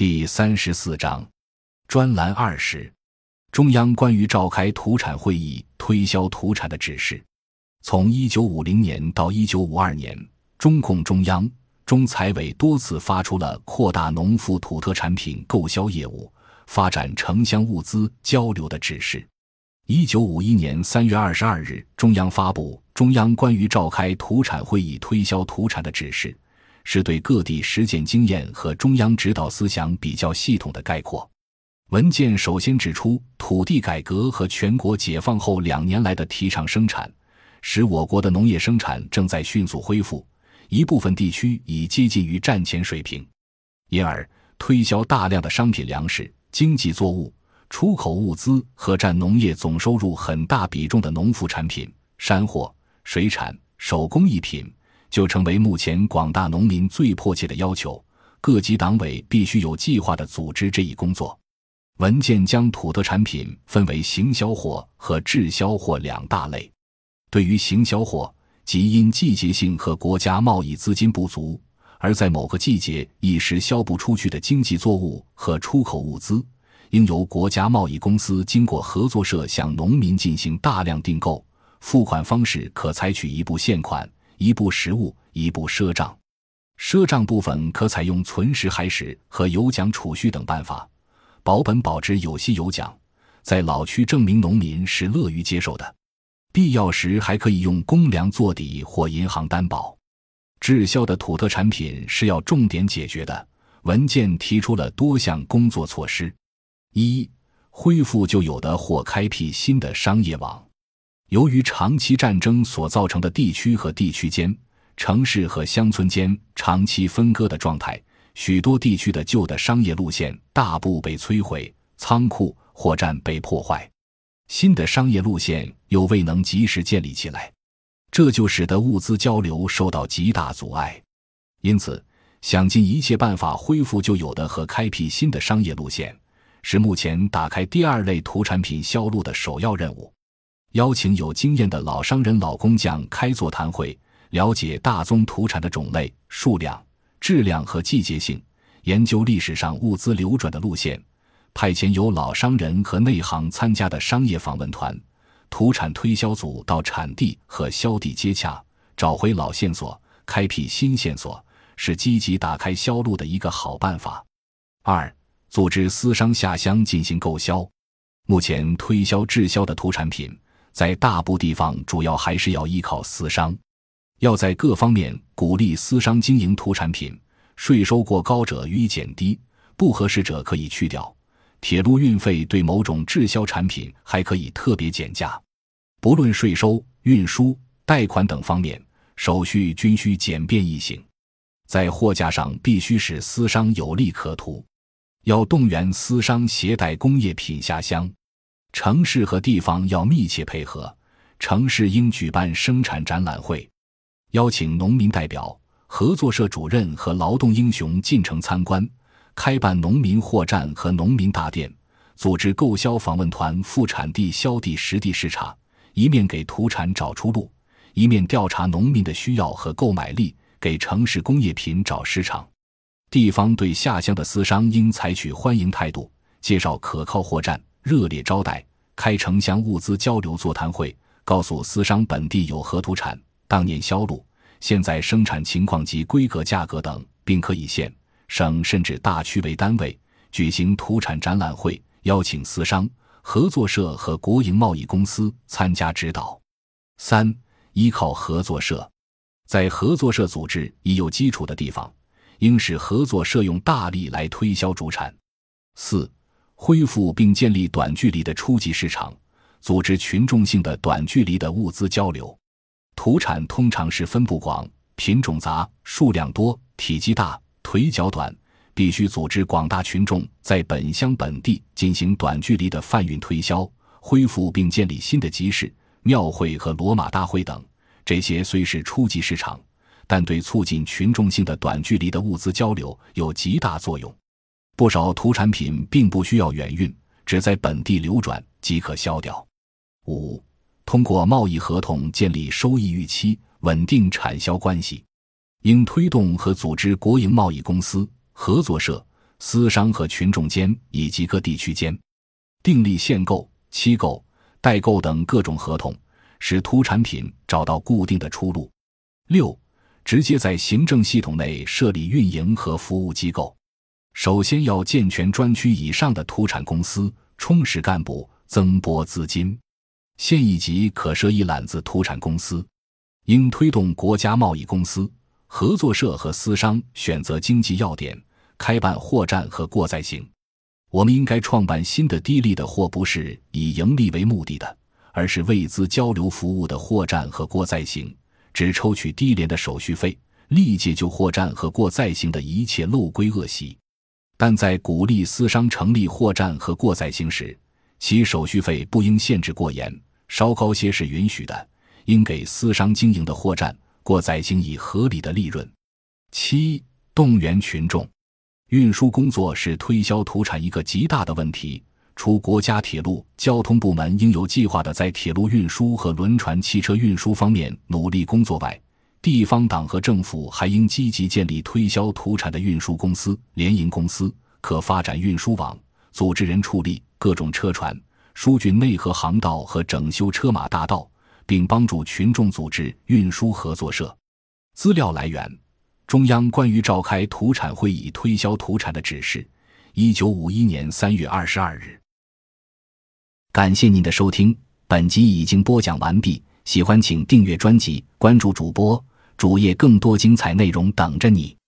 第三十四章，专栏二十，中央关于召开土产会议推销土产的指示。从一九五零年到一九五二年，中共中央、中财委多次发出了扩大农副土特产品购销业务、发展城乡物资交流的指示。一九五一年三月二十二日，中央发布《中央关于召开土产会议推销土产的指示》。是对各地实践经验和中央指导思想比较系统的概括。文件首先指出，土地改革和全国解放后两年来的提倡生产，使我国的农业生产正在迅速恢复，一部分地区已接近于战前水平，因而推销大量的商品粮食、经济作物、出口物资和占农业总收入很大比重的农副产品、山货、水产、手工艺品。就成为目前广大农民最迫切的要求。各级党委必须有计划地组织这一工作。文件将土特产品分为行销货和滞销货两大类。对于行销货，即因季节性和国家贸易资金不足，而在某个季节一时销不出去的经济作物和出口物资，应由国家贸易公司经过合作社向农民进行大量订购。付款方式可采取一部现款。一部实物，一部赊账。赊账部分可采用存实海史和有奖储蓄等办法，保本保值，有息有奖。在老区证明农民是乐于接受的。必要时还可以用公粮做底或银行担保。滞销的土特产品是要重点解决的。文件提出了多项工作措施：一、恢复旧有的或开辟新的商业网。由于长期战争所造成的地区和地区间、城市和乡村间长期分割的状态，许多地区的旧的商业路线大部被摧毁，仓库、货站被破坏，新的商业路线又未能及时建立起来，这就使得物资交流受到极大阻碍。因此，想尽一切办法恢复旧有的和开辟新的商业路线，是目前打开第二类土产品销路的首要任务。邀请有经验的老商人、老工匠开座谈会，了解大宗土产的种类、数量、质量和季节性，研究历史上物资流转的路线，派遣有老商人和内行参加的商业访问团、土产推销组到产地和销地接洽，找回老线索，开辟新线索，是积极打开销路的一个好办法。二、组织私商下乡进行购销。目前推销滞销的土产品。在大部地方，主要还是要依靠私商，要在各方面鼓励私商经营土产品。税收过高者予以减低，不合适者可以去掉。铁路运费对某种滞销产品还可以特别减价。不论税收、运输、贷款等方面，手续均需简便易行。在货架上必须使私商有利可图，要动员私商携带工业品下乡。城市和地方要密切配合，城市应举办生产展览会，邀请农民代表、合作社主任和劳动英雄进城参观，开办农民货站和农民大店，组织购销访问团赴产地销地实地视察，一面给土产找出路，一面调查农民的需要和购买力，给城市工业品找市场。地方对下乡的私商应采取欢迎态度，介绍可靠货站。热烈招待，开城乡物资交流座谈会，告诉私商本地有何土产，当年销路、现在生产情况及规格、价格等，并可以县、省甚至大区为单位举行土产展览会，邀请私商、合作社和国营贸易公司参加指导。三、依靠合作社，在合作社组织已有基础的地方，应使合作社用大力来推销主产。四。恢复并建立短距离的初级市场，组织群众性的短距离的物资交流。土产通常是分布广、品种杂、数量多、体积大、腿脚短，必须组织广大群众在本乡本地进行短距离的贩运推销。恢复并建立新的集市、庙会和罗马大会等，这些虽是初级市场，但对促进群众性的短距离的物资交流有极大作用。不少土产品并不需要远运，只在本地流转即可销掉。五、通过贸易合同建立收益预期，稳定产销关系。应推动和组织国营贸易公司、合作社、私商和群众间以及各地区间，订立限购、期购、代购等各种合同，使土产品找到固定的出路。六、直接在行政系统内设立运营和服务机构。首先要健全专区以上的土产公司，充实干部，增拨资金。县一级可设一揽子土产公司，应推动国家贸易公司、合作社和私商选择经济要点，开办货站和过载型。我们应该创办新的低利的货不是以盈利为目的的，而是为资交流服务的货站和过载型，只抽取低廉的手续费，立即就货站和过载型的一切漏规恶习。但在鼓励私商成立货站和过载型时，其手续费不应限制过严，稍高些是允许的。应给私商经营的货站、过载型以合理的利润。七、动员群众。运输工作是推销土产一个极大的问题。除国家铁路交通部门应有计划的在铁路运输和轮船汽车运输方面努力工作外，地方党和政府还应积极建立推销土产的运输公司、联营公司，可发展运输网，组织人处理各种车船，疏浚内河航道和整修车马大道，并帮助群众组织运输合作社。资料来源：中央关于召开土产会议推销土产的指示，一九五一年三月二十二日。感谢您的收听，本集已经播讲完毕。喜欢请订阅专辑，关注主播。主页更多精彩内容等着你。